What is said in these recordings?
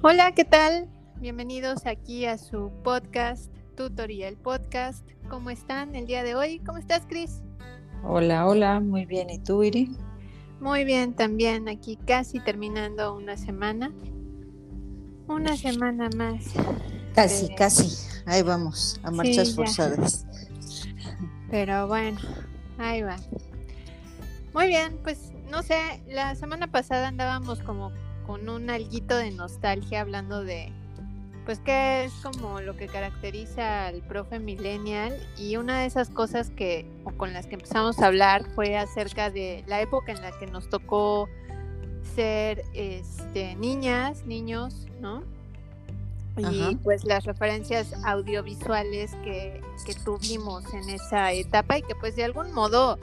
Hola, ¿qué tal? Bienvenidos aquí a su podcast, Tutorial Podcast. ¿Cómo están el día de hoy? ¿Cómo estás, Cris? Hola, hola, muy bien. ¿Y tú, Iri? Muy bien, también aquí casi terminando una semana. Una semana más. Casi, casi. Ahí vamos, a marchas forzadas. Pero bueno, ahí va. Muy bien, pues no sé, la semana pasada andábamos como con un alguito de nostalgia hablando de pues que es como lo que caracteriza al profe millennial y una de esas cosas que o con las que empezamos a hablar fue acerca de la época en la que nos tocó ser este niñas, niños, ¿no? Y pues las referencias audiovisuales que, que tuvimos en esa etapa y que pues de algún modo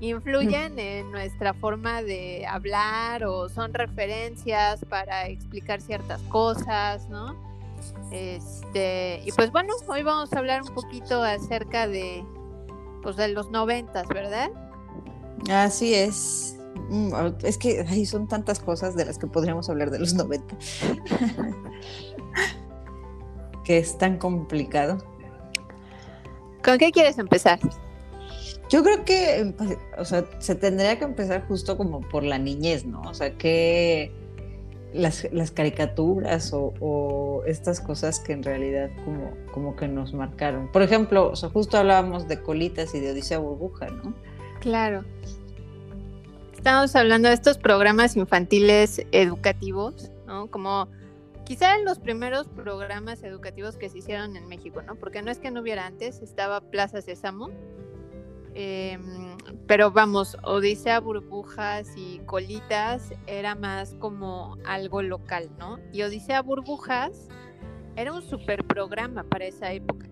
influyen en nuestra forma de hablar o son referencias para explicar ciertas cosas, ¿no? Este, y pues bueno, hoy vamos a hablar un poquito acerca de pues de los noventas, ¿verdad? Así es. Mm, es que ahí son tantas cosas de las que podríamos hablar de los 90. que es tan complicado. ¿Con qué quieres empezar? Yo creo que, pues, o sea, se tendría que empezar justo como por la niñez, ¿no? O sea, que las, caricaturas o, estas cosas que en realidad como, como que nos marcaron. Por ejemplo, o sea, justo hablábamos de Colitas y de Odisea Burbuja, ¿no? Claro. Estamos hablando de estos programas infantiles educativos, ¿no? Como quizá los primeros programas educativos que se hicieron en México, ¿no? Porque no es que no hubiera antes, estaba Plaza Sésamo, Em, pero vamos, Odisea Burbujas y Colitas era más como algo local, ¿no? Y Odisea Burbujas era un super programa para esa época.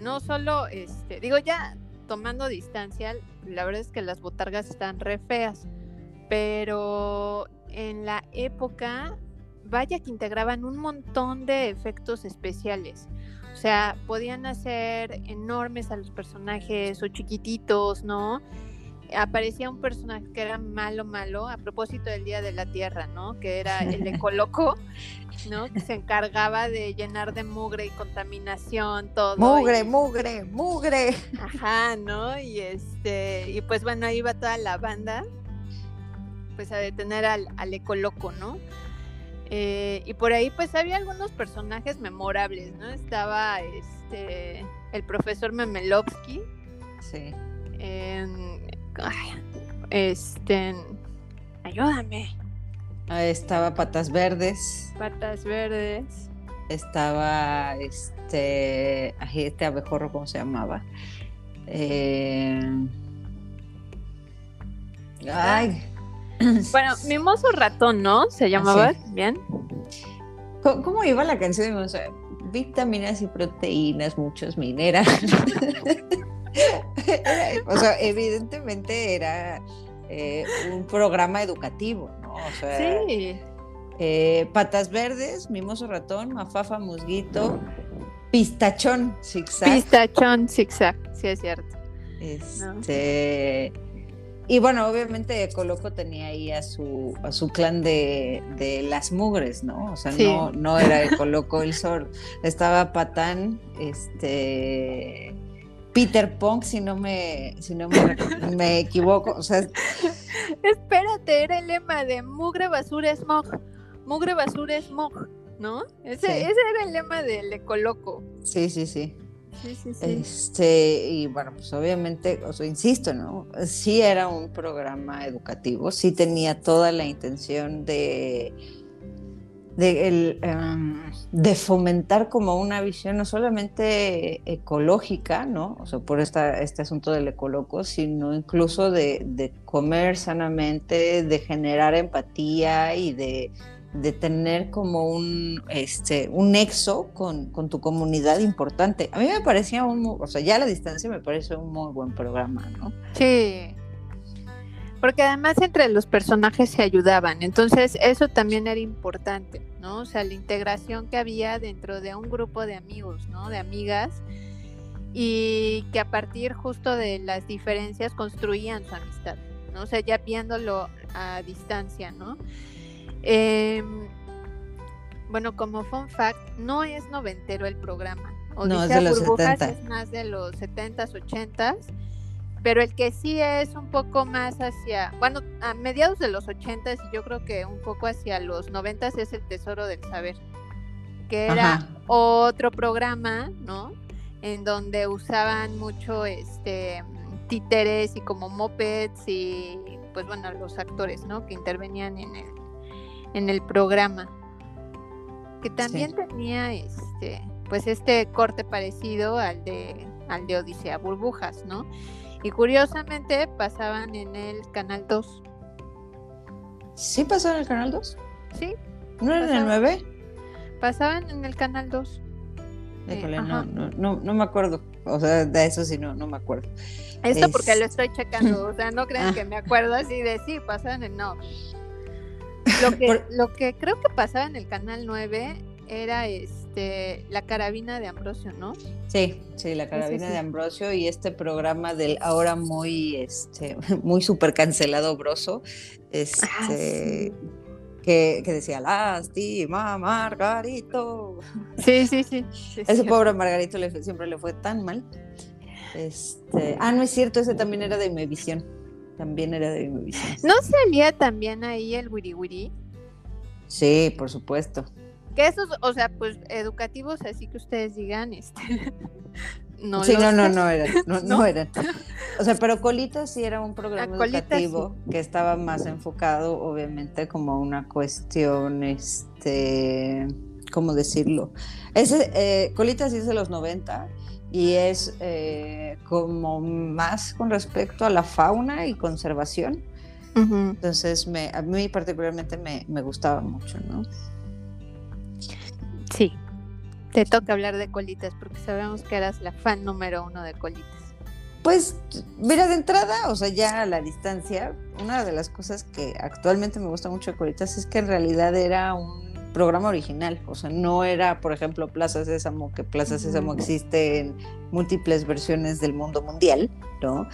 No solo, este, digo ya tomando distancia, la verdad es que las botargas están re feas, pero en la época, vaya que integraban un montón de efectos especiales. O sea, podían hacer enormes a los personajes o chiquititos, ¿no? Aparecía un personaje que era malo, malo, a propósito del Día de la Tierra, ¿no? Que era el ecoloco, ¿no? Que se encargaba de llenar de mugre y contaminación todo. Mugre, mugre, mugre. Ajá, ¿no? Y este, y pues bueno, ahí va toda la banda, pues a detener al, al ecoloco, ¿no? Eh, y por ahí pues había algunos personajes memorables, ¿no? Estaba este el profesor Memelovsky. Sí. este ayúdame. estaba Patas Verdes. Patas Verdes. Estaba este este abejorro, ¿cómo se llamaba? Eh, ay, bueno, Mimoso Ratón, ¿no? ¿Se llamaba? ¿Bien? ¿Cómo, iba la canción? O vitaminas y proteínas, muchos minerales. o sea, evidentemente era eh, un programa educativo, ¿no? O sea, sí. Eh, patas verdes, mimoso ratón, mafafa, musguito, pistachón, zigzag. Pistachón, zigzag, sí es cierto. Este. Y bueno, obviamente Coloco tenía ahí a su, a su clan de, las mugres, ¿no? O sea, no, no era Coloco el sol. Estaba Patán, este Peter Punk, si no me, si no me, equivoco. O sea, espérate, era el lema de mugre, basura, smog. Mugre, basura, smog, ¿no? Ese, ese era el lema del Ecoloco. Sí, sí, sí. Este, y bueno, pues obviamente, o insisto, ¿no? Sí era un programa educativo, sí tenía toda la intención de, de, el, em, de fomentar como una visión no solamente ecológica, ¿no? O sea, por esta, este asunto del ecoloco, sino incluso de, de comer sanamente, de generar empatía y de de tener como un, este, un nexo con, tu comunidad importante. A mí me parecía un, o sea, ya a la distancia me parece un muy buen programa, ¿no? Sí. Porque además entre los personajes se ayudaban, entonces eso también era importante, ¿no? O sea, la integración que había dentro de un grupo de amigos, ¿no? De amigas, y que a partir justo de las diferencias construían su amistad, ¿no? O sea, ya viéndolo a distancia, ¿no? Em, bueno, como fun fact, no es noventero el programa. no, es de los Burbujas es más de los 70s, 80s. Pero el que sí es un poco más hacia, bueno, a mediados de los 80s y yo creo que un poco hacia los 90s es el Tesoro del Saber, que era otro programa, ¿no? En donde usaban mucho este títeres y como mopeds y pues bueno, los actores, ¿no? Que intervenían en el, en el programa. Que también tenía este, pues este corte parecido al de, al de Odisea Burbujas, ¿no? Y curiosamente pasaban en el Canal 2. ¿Sí pasaban en el Canal 2? Sí. ¿No era en el 9? Pasaban en el Canal 2. Eh, no, no, no, no, me acuerdo. O sea, de eso sí, no, no me acuerdo. Esto porque lo estoy checando. O sea, no crean ah. que me acuerdo así de sí, pasaban en no. Lo que, lo que creo que pasaba en el Canal 9 era este la carabina de Ambrosio, ¿no? Sí, sí, la carabina de Ambrosio y este programa del ahora muy este muy super cancelado Broso, este ah, que, que, decía lástima Margarito. Sí, sí, sí. Ese pobre Margarito le, siempre le fue tan mal. Este, ah, no es cierto, ese también era de Imevisión. También era de Imevisión. ¿No salía también ahí el Wiri Wiri? Sí, por supuesto. Que esos, o sea, pues educativos, así que ustedes digan, este. no sí, no, no, no eran, no, eran. O sea, pero Colitas sí era un programa educativo que estaba más enfocado, obviamente, como una cuestión, este, ¿cómo decirlo? Ese, eh, Colitas sí es de los 90 y es eh, como más con respecto a la fauna y conservación. Entonces, me, a mí particularmente me, me gustaba mucho, ¿no? Sí, te toca hablar de colitas porque sabemos que eras la fan número uno de colitas. Pues, mira, de entrada, o sea, ya a la distancia, una de las cosas que actualmente me gusta mucho de colitas es que en realidad era un programa original, o sea, no era, por ejemplo, Plaza Sésamo, que Plaza Sésamo existe en múltiples versiones del mundo mundial, ¿no?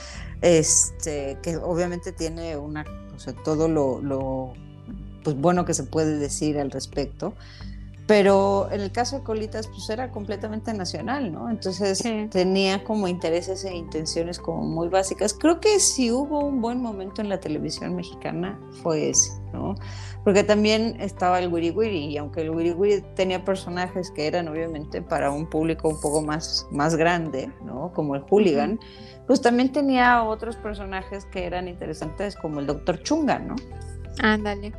Este, que obviamente tiene una, o sea, todo lo, lo pues bueno que se puede decir al respecto, pero en el caso de Colitas, pues era completamente nacional, ¿no? Entonces tenía como intereses e intenciones como muy básicas. Creo que si hubo un buen momento en la televisión mexicana fue ese, ¿no? Porque también estaba el Wiri Wiri, y aunque el Wiri Wiri tenía personajes que eran obviamente para un público un poco más, más grande, ¿no? Como el Hooligan, pues también tenía otros personajes que eran interesantes, como el Doctor Chunga, ¿no? Ándale.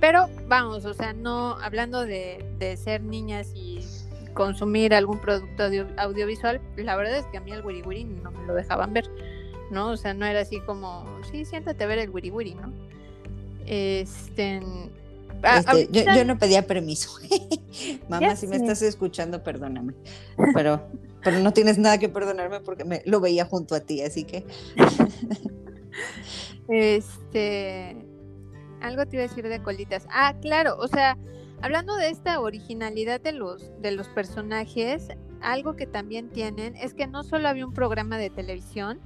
Pero vamos, o sea, no hablando de, ser niñas y consumir algún producto audiovisual, la verdad es que a mí el wiri wiri no me lo dejaban ver, ¿no? O sea, no era así como, sí, siéntate a ver el wiri wiri, ¿no? Este, este yo, no pedía permiso. Mamá, si me estás escuchando, perdóname. Pero, pero no tienes nada que perdonarme porque me lo veía junto a ti, así que. este algo te iba a decir de colitas. Ah, claro, o sea, hablando de esta originalidad de los, de los personajes, algo que también tienen es que no solo había un programa de televisión,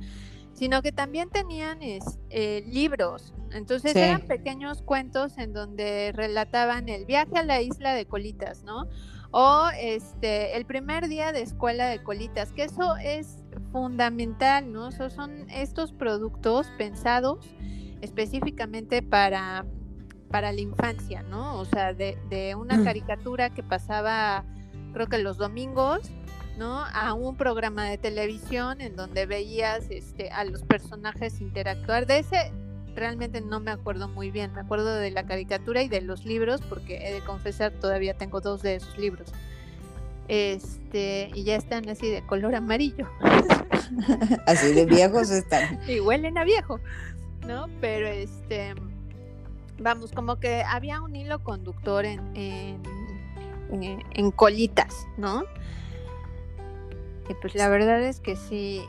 sino que también tenían eh, libros. Entonces eran pequeños cuentos en donde relataban el viaje a la isla de Colitas, ¿no? O este el primer día de escuela de Colitas, que eso es fundamental, ¿no? son estos productos pensados específicamente para, para la infancia, ¿no? O sea, de, de una mm. caricatura que pasaba, creo que los domingos, ¿no? A un programa de televisión en donde veías este, a los personajes interactuar. De ese realmente no me acuerdo muy bien, me acuerdo de la caricatura y de los libros, porque he de confesar, todavía tengo dos de esos libros. Este, y ya están así de color amarillo. así de viejos están. y huelen a viejo. ¿No? Pero este, vamos, como que había un hilo conductor en, en, colitas, ¿no? Y pues la verdad es que sí.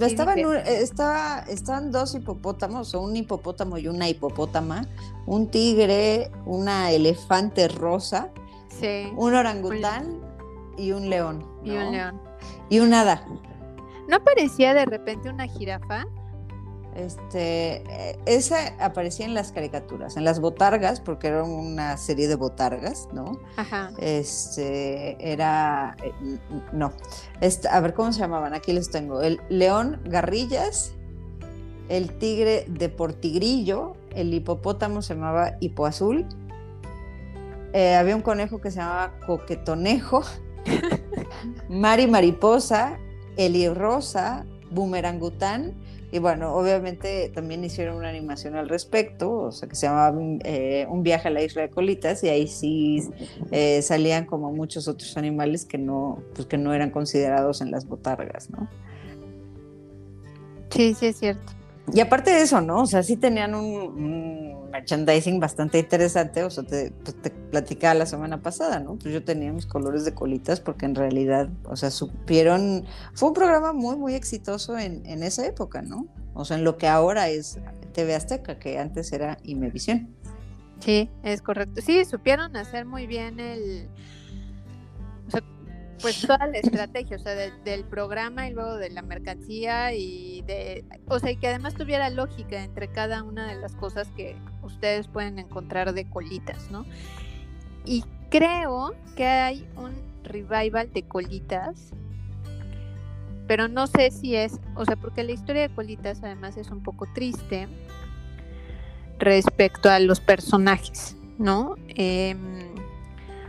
estaban, estaba, estaban dos hipopótamos, o un hipopótamo y una hipopótama, un tigre, una elefante rosa, un orangután y un león. Y un león. Y un hada. ¿No parecía de repente una jirafa? Este, eh, esa aparecía en las caricaturas, en las botargas, porque era una serie de botargas, ¿no? Ajá. Este, era, eh, no, a ver cómo se llamaban, aquí les tengo, el león garrillas, el tigre de portigrillo, el hipopótamo se llamaba hipoazul, eh, había un conejo que se llamaba coquetonejo, Mari Mariposa, Eli Rosa, Boomerangután, y bueno, obviamente también hicieron una animación al respecto, o sea, que se llamaba eh, Un viaje a la isla de Colitas, y ahí sí eh, salían como muchos otros animales que no, pues que no eran considerados en las botargas, ¿no? Sí, sí, es cierto. Y aparte de eso, ¿no? O sea, sí tenían un, merchandising bastante interesante. O sea, te, pues, te, platicaba la semana pasada, ¿no? Pues yo tenía mis colores de colitas porque en realidad, o sea, supieron. Fue un programa muy, muy exitoso en, en esa época, ¿no? O sea, en lo que ahora es TV Azteca, que antes era Imevisión. Sí, es correcto. Sí, supieron hacer muy bien el. Pues toda la estrategia, o sea, del programa y luego de la mercancía y de, o sea, y que además tuviera lógica entre cada una de las cosas que ustedes pueden encontrar de colitas, ¿no? Y creo que hay un revival de colitas, pero no sé si es, o sea, porque la historia de colitas además es un poco triste respecto a los personajes, ¿no? Eh,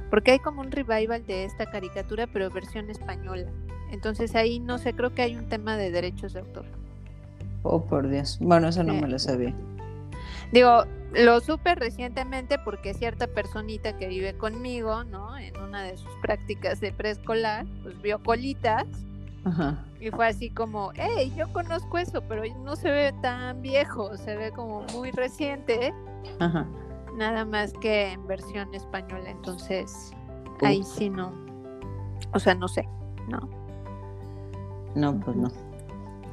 porque hay como un revival de esta caricatura, pero versión española. Entonces ahí no sé, creo que hay un tema de derechos de autor. Oh, por Dios. Bueno, eso no me lo sabía. Digo, lo supe recientemente porque cierta personita que vive conmigo, ¿no? En una de sus prácticas de preescolar, pues vio colitas. Ajá. Y fue así como, hey, yo conozco eso, pero no se ve tan viejo, se ve como muy reciente. Ajá nada más que en versión española, entonces ahí sí no, o sea, no sé, ¿no? No, pues no.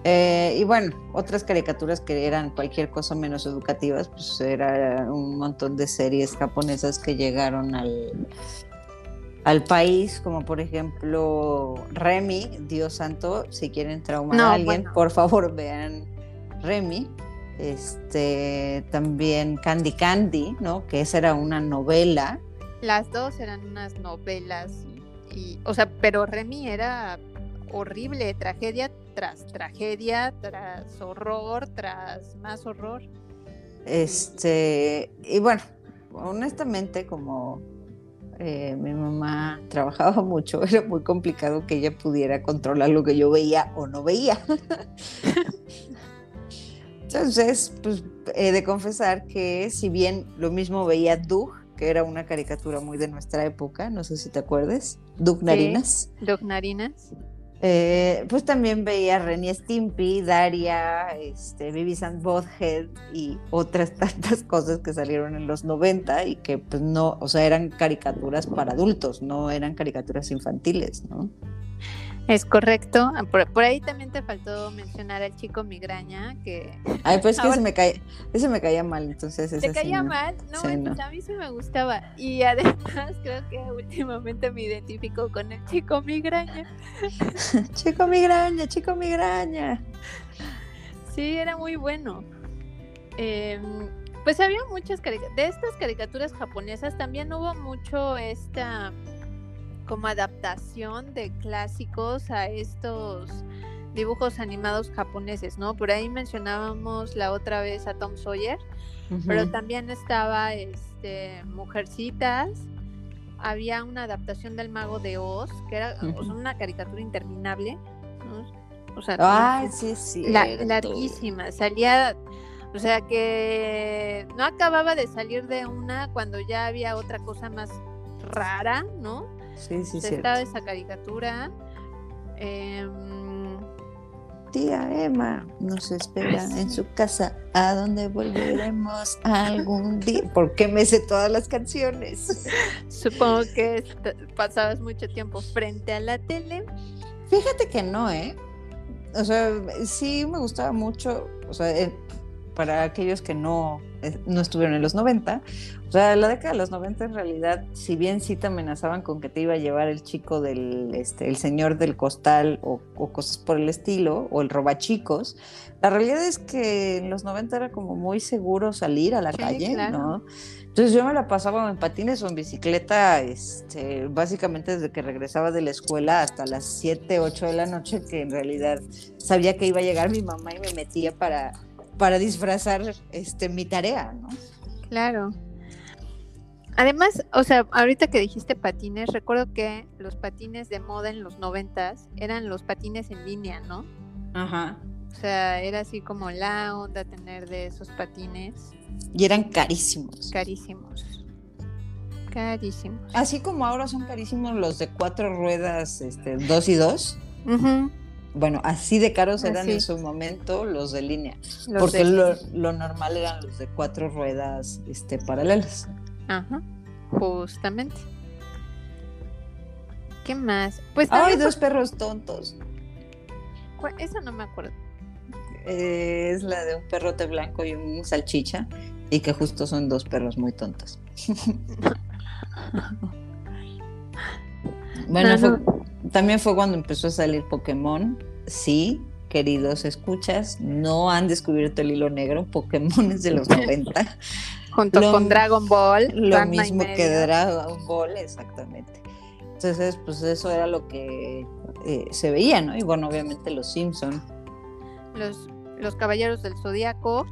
Eh, y bueno, otras caricaturas que eran cualquier cosa menos educativas, pues era un montón de series japonesas que llegaron al, al país, como por ejemplo Remy, Dios santo, si quieren traumar a alguien, por favor vean Remy. Este, también Candy Candy, ¿no? Que esa era una novela. Las dos eran unas novelas y, o sea, pero Remy era horrible, tragedia tras tragedia, tras horror, tras más horror. Este, y bueno, honestamente, como eh, mi mamá trabajaba mucho, era muy complicado que ella pudiera controlar lo que yo veía o no veía. Entonces, pues he de confesar que si bien lo mismo veía Doug, que era una caricatura muy de nuestra época, no sé si te acuerdas, Doug Narinas. Doug Narinas. Eh, pues también veía Renny Stimpy, Daria, este, Beavis and Bothead y otras tantas cosas que salieron en los 90 y que pues no, o sea, eran caricaturas para adultos, no eran caricaturas infantiles, ¿no? Es correcto. Ah, por, ahí también te faltó mencionar al chico migraña que. Ay, pues que ese me caía, ese me caía mal, entonces. ¿Te caía mal? No, a mí sí me gustaba. Y además creo que últimamente me identifico con el chico migraña. chico migraña, chico migraña. Sí, era muy bueno. Em, pues había muchas caricaturas. De estas caricaturas japonesas también hubo mucho esta como adaptación de clásicos a estos dibujos animados japoneses, ¿no? Por ahí mencionábamos la otra vez a Tom Sawyer, pero también estaba este Mujercitas, había una adaptación del Mago de Oz, que era una caricatura interminable, O sea, sí, sí, larguísima, salía o sea que no acababa de salir de una cuando ya había otra cosa más rara, ¿no? Sí, sí, sí. Estaba esa caricatura. Em, Tía Emma nos espera en su casa. ¿A dónde volveremos algún día? ¿Por qué me sé todas las canciones? Supongo que pasabas mucho tiempo frente a la tele. Fíjate que no, ¿eh? O sea, sí me gustaba mucho. O sea, para aquellos que no, eh, no estuvieron en los 90, o sea, la década de los 90 en realidad, si bien sí te amenazaban con que te iba a llevar el chico del, este, el señor del costal o, cosas por el estilo, o el robachicos, la realidad es que en los 90 era como muy seguro salir a la calle, ¿no? Entonces yo me la pasaba en patines o en bicicleta, este, básicamente desde que regresaba de la escuela hasta las 7, 8 de la noche, que en realidad sabía que iba a llegar mi mamá y me metía para, para disfrazar este, mi tarea, ¿no? Claro. Además, o sea, ahorita que dijiste patines, recuerdo que los patines de moda en los noventas eran los patines en línea, ¿no? Ajá. O sea, era así como la onda tener de esos patines. Y eran carísimos. Carísimos. Carísimos. Así como ahora son carísimos los de cuatro ruedas, este, dos y dos. Bueno, así de caros eran en su momento los de línea. porque Lo, lo, normal eran los de cuatro ruedas este, paralelas. Ajá, justamente. ¿Qué más? Pues hay dos perros tontos. Esa no me acuerdo. es la de un perrote blanco y un salchicha y que justo son dos perros muy tontos. bueno, también fue cuando empezó a salir Pokémon. Sí, queridos escuchas, no han descubierto el hilo negro. Pokémon es de los 90. Junto con Dragon Ball. Lo mismo que Dragon Ball, exactamente. Entonces, pues eso era lo que eh, se veía, ¿no? Y bueno, obviamente los Simpson. Los, los Caballeros del Zodíaco.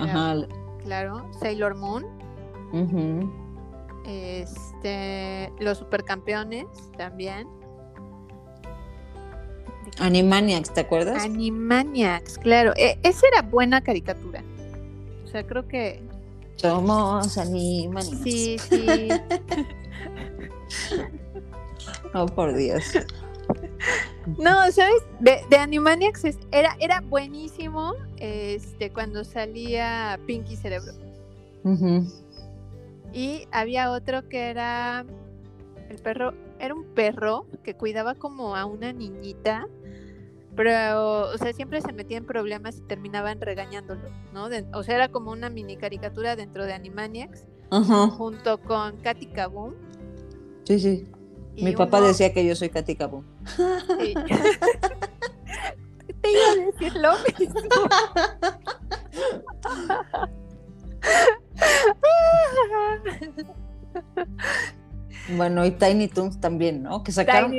ajá. Claro, Sailor Moon. Este, los Supercampeones también. Animaniacs, ¿te acuerdas? Animaniacs, claro. E, esa era buena caricatura. O sea, creo que somos Animaniacs. Sí, sí. oh, por Dios. No, ¿sabes? De, de Animaniacs era, era buenísimo este, cuando salía Pinky Cerebro. Y había otro que era el perro, era un perro que cuidaba como a una niñita pero, o sea, siempre se metía en problemas y terminaban regañándolo, ¿no? o sea, era como una mini caricatura dentro de Animaniacs, junto con Katy Kaboom. Sí, sí. Mi papá decía que yo soy Katy Kaboom. Sí. Te iba a decir lo mismo. Bueno, y Tiny Toons también, ¿no? Que sacaron.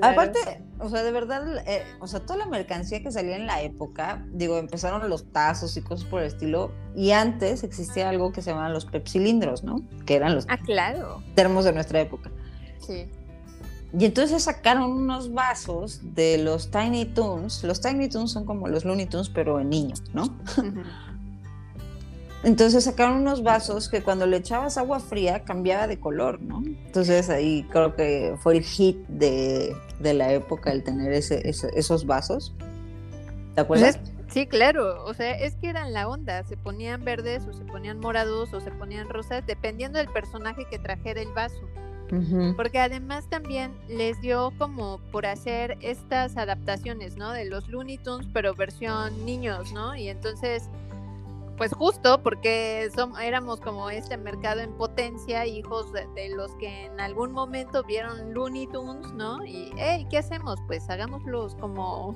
Aparte, o sea, de verdad, eh, o sea, toda la mercancía que salía en la época, digo, empezaron los tazos y cosas por el estilo, y antes existía algo que se llamaban los pepsilindros, ¿no? Que eran los ah, claro. termos de nuestra época. Sí. Y entonces sacaron unos vasos de los Tiny Toons. Los Tiny Toons son como los Looney Tunes, pero en niños, ¿no? Entonces sacaron unos vasos que cuando le echabas agua fría cambiaba de color, ¿no? Entonces ahí creo que fue el hit de, la época el tener ese, esos vasos. ¿Te pues acuerdas? sí, claro. O sea, es que eran la onda. Se ponían verdes o se ponían morados o se ponían rosas, dependiendo del personaje que trajera el vaso. Porque además también les dio como por hacer estas adaptaciones, ¿no? De los Looney Tunes, pero versión niños, ¿no? Y entonces pues justo porque éramos como este mercado en potencia, hijos de, los que en algún momento vieron Looney Tunes, ¿no? Y, hey, ¿qué hacemos? Pues hagámoslos como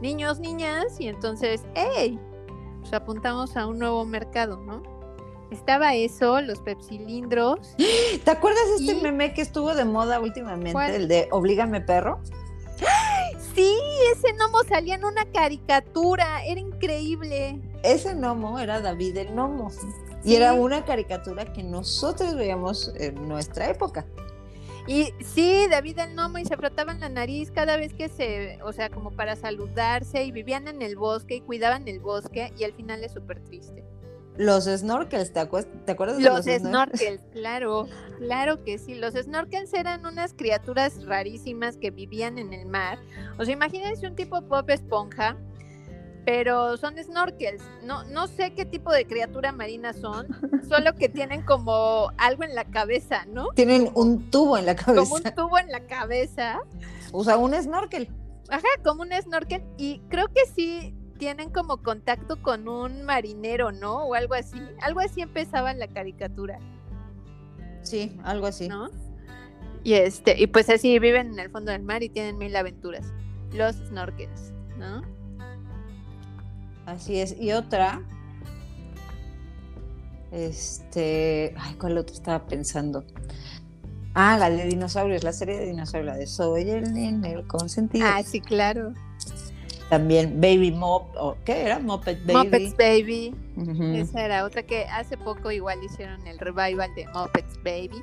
niños, niñas, y entonces, hey, pues apuntamos a un nuevo mercado, ¿no? Estaba eso, los pepsilindros. ¿Te acuerdas de este meme que estuvo de moda últimamente, el de Oblígame perro? Sí, ese gnomo salía en una caricatura, era increíble. Ese gnomo era David el gnomo. Y era una caricatura que nosotros veíamos en nuestra época. Y sí, David el gnomo y se frotaban la nariz cada vez que se, o sea, como para saludarse y vivían en el bosque y cuidaban el bosque y al final es súper triste. Los snorkels, ¿te, acuerdas de los, los snorkels? claro, claro que sí. Los snorkels eran unas criaturas rarísimas que vivían en el mar. O sea, imagínense un tipo pop esponja, pero son snorkels. No, no sé qué tipo de criatura marina son, solo que tienen como algo en la cabeza, ¿no? Tienen un tubo en la cabeza. Como un tubo en la cabeza. O sea, un snorkel. Ajá, como un snorkel. Y creo que sí tienen como contacto con un marinero, ¿no? O algo así. Algo así empezaba la caricatura. Sí, algo así. ¿No? Y este, y pues así viven en el fondo del mar y tienen mil aventuras. Los snorkels, ¿no? Así es. Y otra. Este. Ay, ¿cuál otro estaba pensando? Ah, la de dinosaurios, la serie de dinosaurios, la de Soy el nene, el consentido. Ah, sí, claro. También Baby Mop, ¿qué era? Muppet Baby. Muppets Baby. Esa era otra que hace poco igual hicieron el revival de Muppets Baby.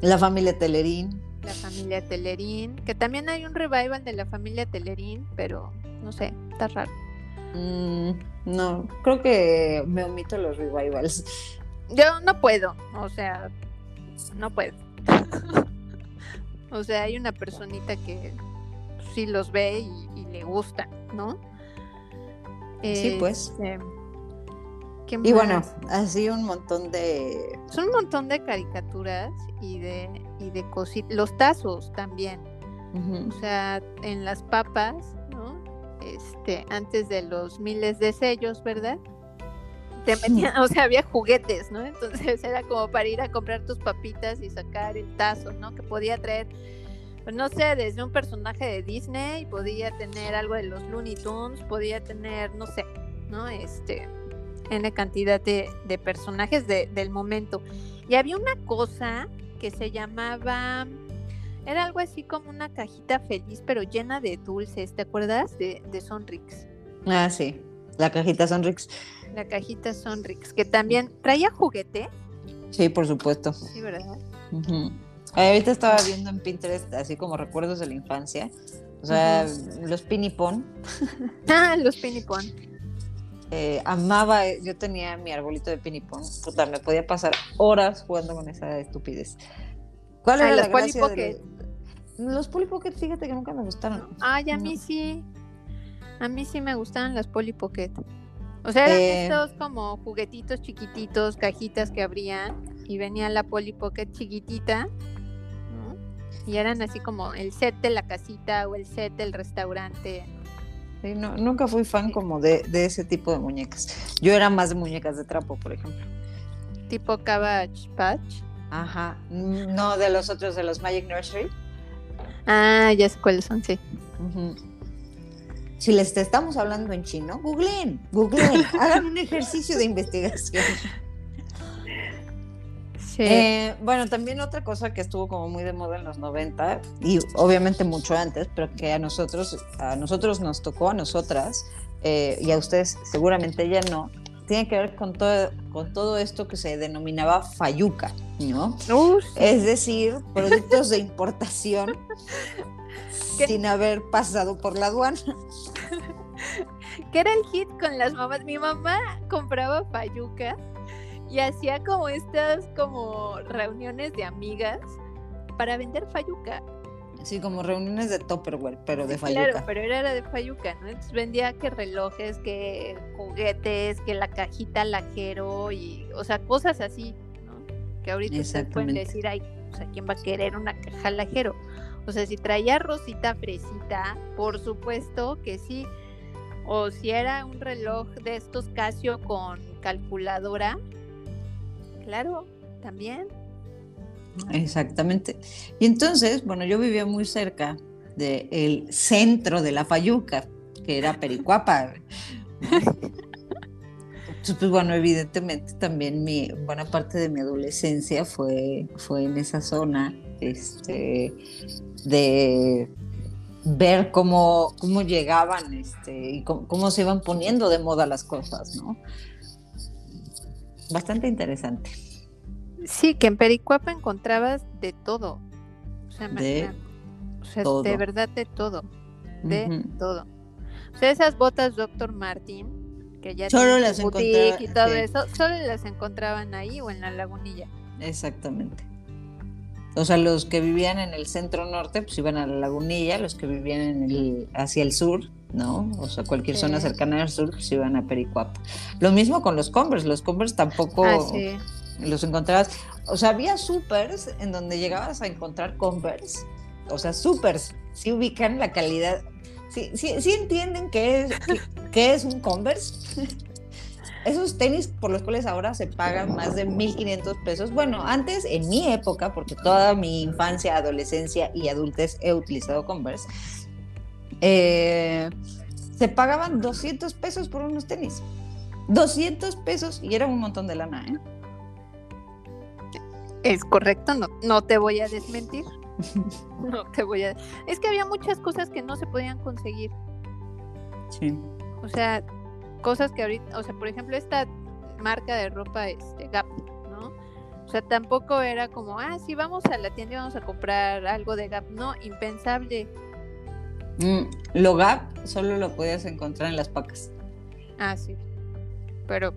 La familia Telerín. La familia Telerín, que también hay un revival de la familia Telerín, pero no sé, está raro. Mm, no, creo que me omito los revivals. Yo no puedo, o sea, no puedo. o sea, hay una personita que sí los ve y, le gusta, ¿no? Sí, pues. Este, y bueno, así un montón de... Son un montón de caricaturas y de, y de cositas. Los tazos también. O sea, en las papas, ¿no? Este, antes de los miles de sellos, ¿verdad? Te metían, o sea, había juguetes, ¿no? Entonces era como para ir a comprar tus papitas y sacar el tazo, ¿no? Que podía traer pues no sé, desde un personaje de Disney, podía tener algo de los Looney Tunes, podía tener, no sé, ¿no? Este, N cantidad de, personajes del momento. Y había una cosa que se llamaba, era algo así como una cajita feliz, pero llena de dulces, ¿te acuerdas? De, de Sonrix. Ah, sí, la cajita Sonrix. La cajita Sonrix, que también traía juguete. Sí, por supuesto. Sí, ¿verdad? Ahorita estaba viendo en Pinterest así como recuerdos de la infancia. O sea, los pinipón. ah, los pinipón. Eh, amaba, yo tenía mi arbolito de pinipón. Puta, me podía pasar horas jugando con esa estupidez. ¿Cuál era ah, los Polly Pocket? Los Polly Pocket, fíjate que nunca me gustaron. Ay, a mí sí. A mí sí me gustaban las Polly Pocket. O sea, eran eh, estos como juguetitos chiquititos, cajitas que abrían y venía la Polly Pocket chiquitita y eran así como el set de la casita o el set del restaurante. no, nunca fui fan como de, ese tipo de muñecas. Yo era más de muñecas de trapo, por ejemplo. Tipo Cabbage Patch. Ajá. No de los otros, de los Magic Nursery. Ah, ya sé cuáles son, sí. Si les estamos hablando en chino, googleen, googleen, hagan un ejercicio de investigación. Eh, bueno, también otra cosa que estuvo como muy de moda en los 90 y obviamente mucho antes, pero que a nosotros, a nosotros nos tocó, a nosotras, eh, y a ustedes seguramente ya no, tiene que ver con todo, con todo esto que se denominaba fayuca, ¿no? es decir, productos de importación sin haber pasado por la aduana. ¿Qué era el hit con las mamás? Mi mamá compraba fayuca y hacía como estas como reuniones de amigas para vender fayuca. Sí, como reuniones de Tupperware, pero de fayuca. Claro, pero era de fayuca, ¿no? Entonces vendía que relojes, que juguetes, que la cajita lajero y, o sea, cosas así, ¿no? Que ahorita se pueden decir, ay, o sea, ¿quién va a querer una caja lajero? O sea, si traía rosita fresita, por supuesto que sí. O si era un reloj de estos Casio con calculadora, Claro, también. Exactamente. Y entonces, bueno, yo vivía muy cerca del centro de la Fayuca, que era Pericuapa. Entonces, pues bueno, evidentemente también mi buena parte de mi adolescencia fue, fue en esa zona este, de ver cómo, cómo llegaban este, y cómo, cómo, se iban poniendo de moda las cosas, ¿no? Bastante interesante. Sí, que en Pericuapa encontrabas de todo. O sea, de, de verdad de todo. De todo. O sea, esas botas Dr. Martin, que ya solo las y todo eso, solo las encontraban ahí o en la lagunilla. Exactamente. O sea, los que vivían en el centro norte, pues iban a la lagunilla, los que vivían en el, hacia el sur, ¿no? O sea, cualquier zona cercana al sur, pues iban a Pericuapa. Lo mismo con los Converse, los Converse tampoco ah, los encontrabas. O sea, había supers en donde llegabas a encontrar Converse, o sea, supers, sí ubican la calidad. ¿Sí, sí, entienden qué es, qué, es un Converse? Esos tenis por los cuales ahora se pagan más de 1.500 pesos. Bueno, antes, en mi época, porque toda mi infancia, adolescencia y adultez he utilizado Converse, eh, se pagaban 200 pesos por unos tenis. 200 pesos y era un montón de lana, ¿eh? Es correcto, no, no te voy a desmentir. no te voy a. Es que había muchas cosas que no se podían conseguir. Sí. O sea, cosas que ahorita, o sea, por ejemplo, esta marca de ropa, este, Gap, ¿no? O sea, tampoco era como, ah, sí, vamos a la tienda y vamos a comprar algo de Gap. No, impensable. Mm, lo Gap solo lo podías encontrar en las pacas. Ah, sí. Pero,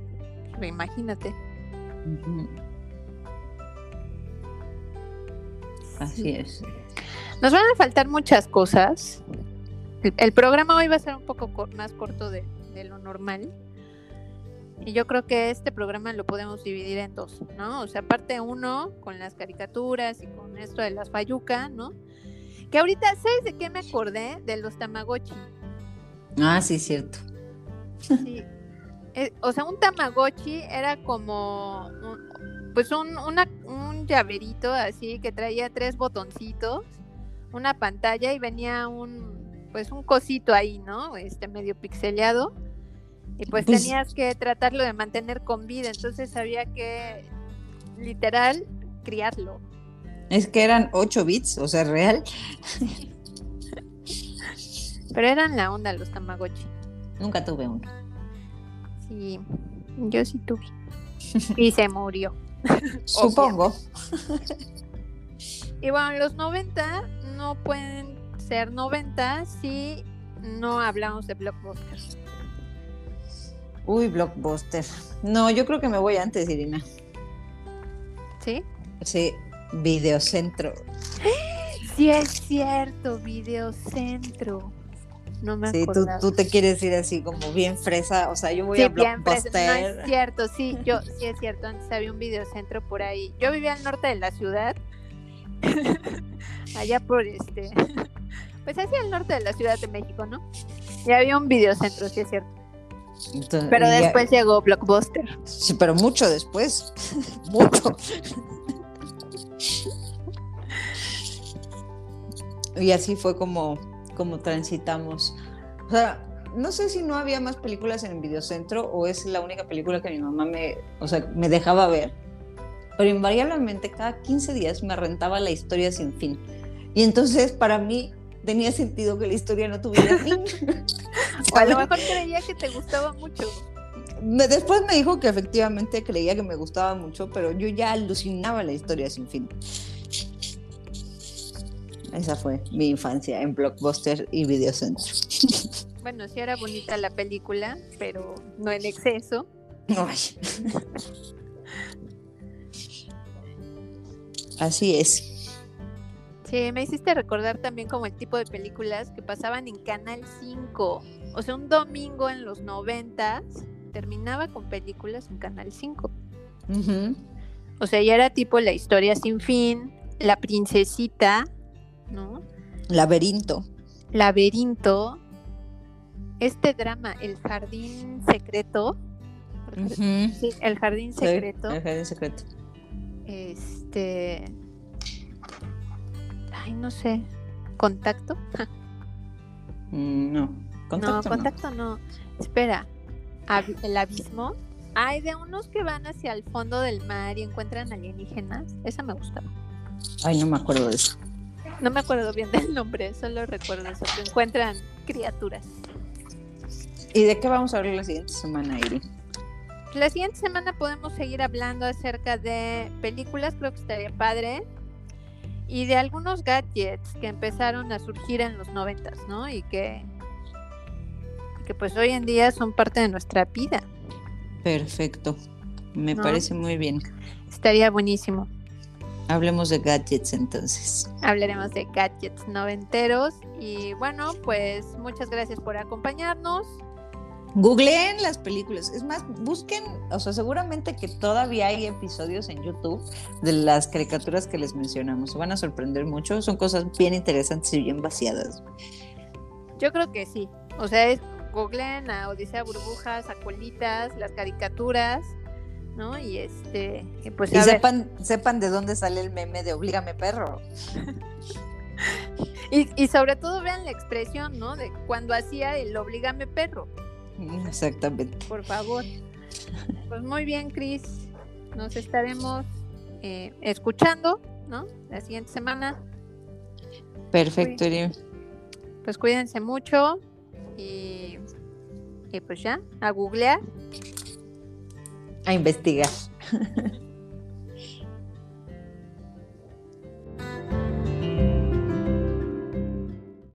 imagínate. Así es. Nos van a faltar muchas cosas. El, programa hoy va a ser un poco más corto de, lo normal. Y yo creo que este programa lo podemos dividir en dos, ¿no? O sea, parte uno con las caricaturas y con esto de las fayuca, ¿no? Que ahorita, ¿sabes de qué me acordé? De los Tamagotchi. Ah, sí, cierto. Sí. Eh, o sea, un Tamagotchi era como, pues un, una, un llaverito así que traía tres botoncitos, una pantalla y venía un, pues un cosito ahí, ¿no? Este medio pixeleado. Y pues, pues tenías que tratarlo de mantener con vida, entonces había que literal criarlo. Es que eran 8 bits, o sea, real. Pero eran la onda los Tamagotchi. Nunca tuve uno. Sí, yo sí tuve. Y se murió. Supongo. y bueno, los 90 no pueden ser 90 si no hablamos de Blockbuster. Uy, Blockbuster. No, yo creo que me voy antes, Irina. ¿Sí? Sí, Videocentro. Sí, es cierto, Videocentro. No me sí, tú, tú, te quieres ir así como bien fresa, o sea, yo voy a Blockbuster. No es cierto, sí, yo sí es cierto, antes había un videocentro por ahí. Yo vivía al norte de la ciudad, allá por este, pues hacia el norte de la Ciudad de México, ¿no? Y había un videocentro, sí es cierto. pero después llegó Blockbuster. Sí, pero mucho después, mucho. Y así fue como como transitamos. O sea, no sé si no había más películas en el videocentro o es la única película que mi mamá me, o sea, me dejaba ver. Pero invariablemente cada 15 días me rentaba la historia sin fin. Y entonces para mí tenía sentido que la historia no tuviera fin. o a lo mejor creía que te gustaba mucho. Después me dijo que efectivamente creía que me gustaba mucho, pero yo ya alucinaba la historia sin fin. Esa fue mi infancia en Blockbuster y Videocentro. Bueno, sí era bonita la película, pero no en exceso. Así es. Sí, me hiciste recordar también como el tipo de películas que pasaban en Canal 5. O sea, un domingo en los noventas terminaba con películas en Canal 5. O sea, ya era tipo La historia sin fin, La princesita, ¿no? Laberinto. Laberinto. Este drama, El Jardín Secreto. Sí, El Jardín Secreto. el Jardín Secreto. Este. Ay, no sé. ¿Contacto? Mm, no. Contacto no, contacto no. Espera. ¿El abismo? Hay de unos que van hacia el fondo del mar y encuentran alienígenas. Esa me gustaba. Ay, no me acuerdo de eso. No me acuerdo bien del nombre, solo recuerdo eso, que encuentran criaturas. ¿Y de qué vamos a hablar la siguiente semana, Iri? La siguiente semana podemos seguir hablando acerca de películas, creo que estaría padre, y de algunos gadgets que empezaron a surgir en los noventas, ¿no? Y que, que pues hoy en día son parte de nuestra vida. Perfecto, me parece muy bien. Estaría buenísimo. Hablemos de gadgets entonces. Hablaremos de gadgets noventeros y bueno, pues muchas gracias por acompañarnos. Googleen las películas. Es más, busquen, o sea, seguramente que todavía hay episodios en YouTube de las caricaturas que les mencionamos. Se van a sorprender mucho. Son cosas bien interesantes y bien vaciadas. Yo creo que sí. O sea, es googleen a Odisea Burbujas, a Colitas, las caricaturas, ¿no? Y este, pues y sepan, sepan de dónde sale el meme de Oblígame perro. y, y, sobre todo vean la expresión, ¿no? De cuando hacía el Oblígame perro. Exactamente. Por favor. Pues muy bien, Cris. Nos estaremos eh, escuchando, ¿no? La siguiente semana. Perfecto, Pues cuídense mucho y, y pues ya, a googlear. A investigar.